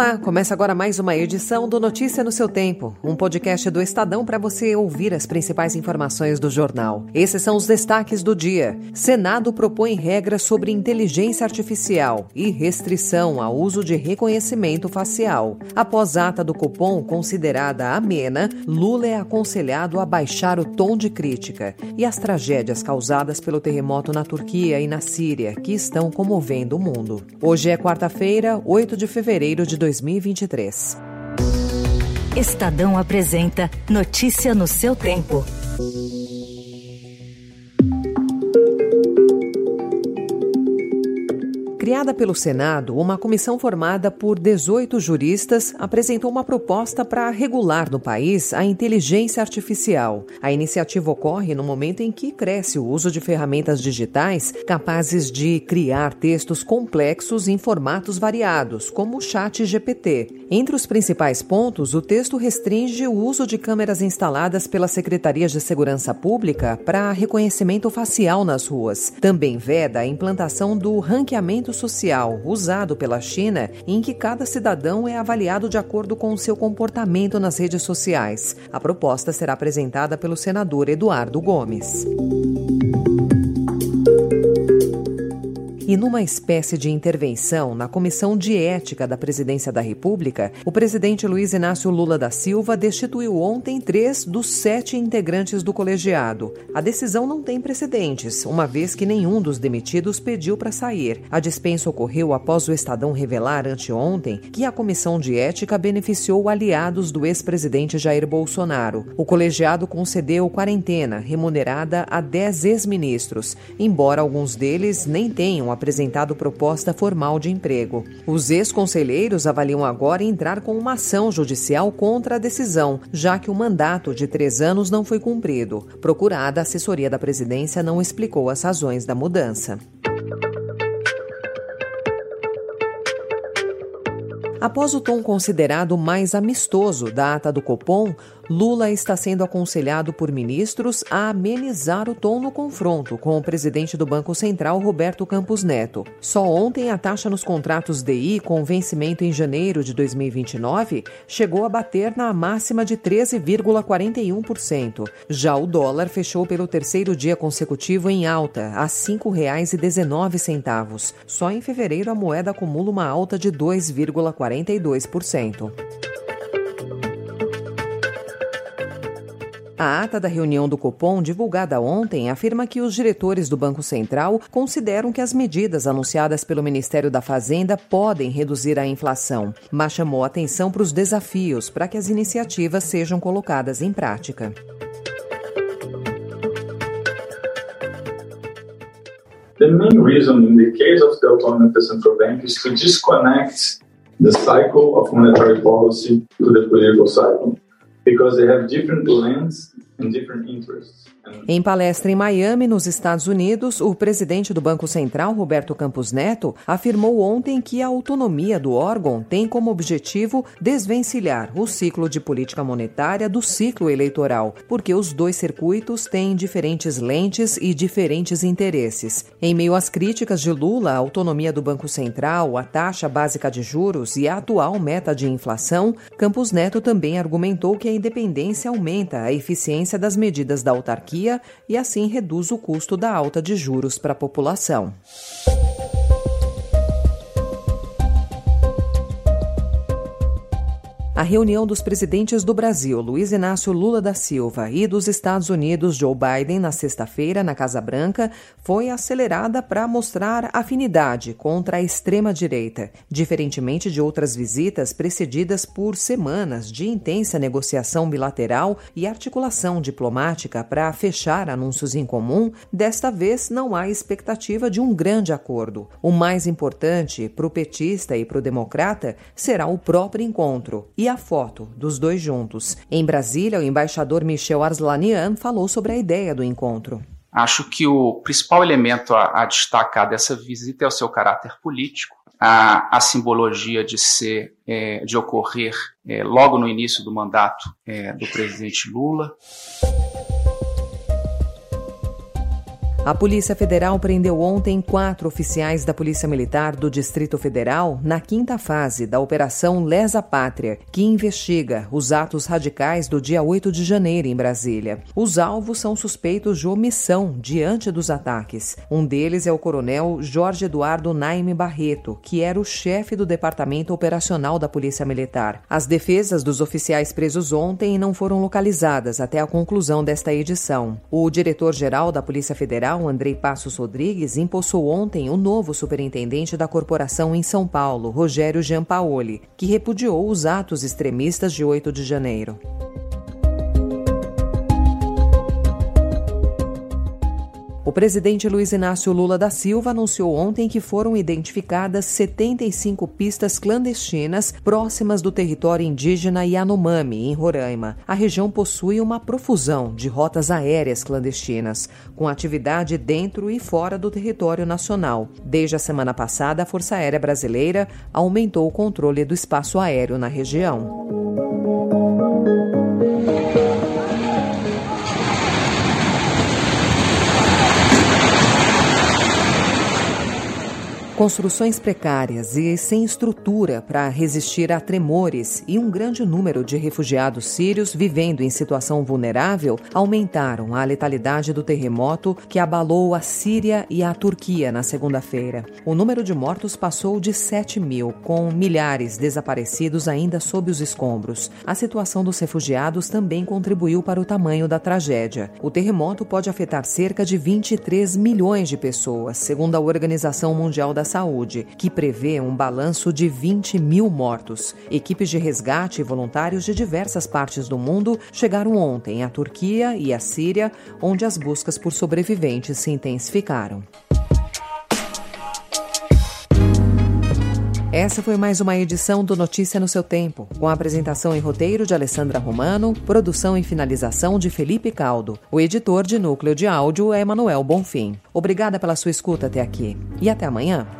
Olá, começa agora mais uma edição do Notícia no seu Tempo, um podcast do Estadão para você ouvir as principais informações do jornal. Esses são os destaques do dia. Senado propõe regras sobre inteligência artificial e restrição ao uso de reconhecimento facial. Após ata do Copom considerada amena, Lula é aconselhado a baixar o tom de crítica. E as tragédias causadas pelo terremoto na Turquia e na Síria, que estão comovendo o mundo. Hoje é quarta-feira, 8 de fevereiro de 2023. Estadão apresenta Notícia no seu tempo. Criada pelo Senado, uma comissão formada por 18 juristas apresentou uma proposta para regular no país a inteligência artificial. A iniciativa ocorre no momento em que cresce o uso de ferramentas digitais capazes de criar textos complexos em formatos variados, como o Chat GPT. Entre os principais pontos, o texto restringe o uso de câmeras instaladas pelas secretarias de segurança pública para reconhecimento facial nas ruas. Também veda a implantação do ranqueamento social usado pela China, em que cada cidadão é avaliado de acordo com o seu comportamento nas redes sociais. A proposta será apresentada pelo senador Eduardo Gomes. E numa espécie de intervenção na Comissão de Ética da Presidência da República, o presidente Luiz Inácio Lula da Silva destituiu ontem três dos sete integrantes do colegiado. A decisão não tem precedentes, uma vez que nenhum dos demitidos pediu para sair. A dispensa ocorreu após o Estadão revelar anteontem que a Comissão de Ética beneficiou aliados do ex-presidente Jair Bolsonaro. O colegiado concedeu quarentena remunerada a dez ex-ministros, embora alguns deles nem tenham a apresentado proposta formal de emprego. Os ex-conselheiros avaliam agora entrar com uma ação judicial contra a decisão, já que o mandato de três anos não foi cumprido. Procurada, a assessoria da presidência não explicou as razões da mudança. Após o tom considerado mais amistoso da ata do Copom, Lula está sendo aconselhado por ministros a amenizar o tom no confronto com o presidente do Banco Central, Roberto Campos Neto. Só ontem a taxa nos contratos DI, com vencimento em janeiro de 2029, chegou a bater na máxima de 13,41%. Já o dólar fechou pelo terceiro dia consecutivo em alta, a R$ 5,19. Só em fevereiro a moeda acumula uma alta de 2,42%. A ata da reunião do Copom, divulgada ontem, afirma que os diretores do Banco Central consideram que as medidas anunciadas pelo Ministério da Fazenda podem reduzir a inflação, mas chamou atenção para os desafios para que as iniciativas sejam colocadas em prática. The main reason in the case of the autonomy of the central bank is to disconnect the cycle of monetary policy to the political cycle because they have different plans Em palestra em Miami, nos Estados Unidos, o presidente do Banco Central, Roberto Campos Neto, afirmou ontem que a autonomia do órgão tem como objetivo desvencilhar o ciclo de política monetária do ciclo eleitoral, porque os dois circuitos têm diferentes lentes e diferentes interesses. Em meio às críticas de Lula à autonomia do Banco Central, a taxa básica de juros e a atual meta de inflação, Campos Neto também argumentou que a independência aumenta a eficiência das medidas da autarquia e assim reduz o custo da alta de juros para a população. A reunião dos presidentes do Brasil, Luiz Inácio Lula da Silva, e dos Estados Unidos, Joe Biden, na sexta-feira, na Casa Branca, foi acelerada para mostrar afinidade contra a extrema-direita, diferentemente de outras visitas precedidas por semanas de intensa negociação bilateral e articulação diplomática para fechar anúncios em comum. Desta vez, não há expectativa de um grande acordo. O mais importante para o petista e para o democrata será o próprio encontro e a foto dos dois juntos. Em Brasília, o embaixador Michel Arslanian falou sobre a ideia do encontro. Acho que o principal elemento a, a destacar dessa visita é o seu caráter político, a, a simbologia de ser, é, de ocorrer é, logo no início do mandato é, do presidente Lula. A Polícia Federal prendeu ontem quatro oficiais da Polícia Militar do Distrito Federal na quinta fase da Operação Lesa Pátria, que investiga os atos radicais do dia 8 de janeiro em Brasília. Os alvos são suspeitos de omissão diante dos ataques. Um deles é o coronel Jorge Eduardo Naime Barreto, que era o chefe do Departamento Operacional da Polícia Militar. As defesas dos oficiais presos ontem não foram localizadas até a conclusão desta edição. O diretor-geral da Polícia Federal, Andrei Passos Rodrigues, impulsou ontem o novo superintendente da corporação em São Paulo, Rogério Giampaoli, que repudiou os atos extremistas de 8 de janeiro. O presidente Luiz Inácio Lula da Silva anunciou ontem que foram identificadas 75 pistas clandestinas próximas do território indígena Yanomami, em Roraima. A região possui uma profusão de rotas aéreas clandestinas, com atividade dentro e fora do território nacional. Desde a semana passada, a Força Aérea Brasileira aumentou o controle do espaço aéreo na região. Construções precárias e sem estrutura para resistir a tremores e um grande número de refugiados sírios vivendo em situação vulnerável aumentaram a letalidade do terremoto que abalou a Síria e a Turquia na segunda-feira. O número de mortos passou de 7 mil, com milhares desaparecidos ainda sob os escombros. A situação dos refugiados também contribuiu para o tamanho da tragédia. O terremoto pode afetar cerca de 23 milhões de pessoas, segundo a Organização Mundial da Saúde, que prevê um balanço de 20 mil mortos. Equipes de resgate e voluntários de diversas partes do mundo chegaram ontem à Turquia e à Síria, onde as buscas por sobreviventes se intensificaram. Essa foi mais uma edição do Notícia no seu tempo, com a apresentação em roteiro de Alessandra Romano, produção e finalização de Felipe Caldo. O editor de núcleo de áudio é Emanuel Bonfim. Obrigada pela sua escuta até aqui e até amanhã.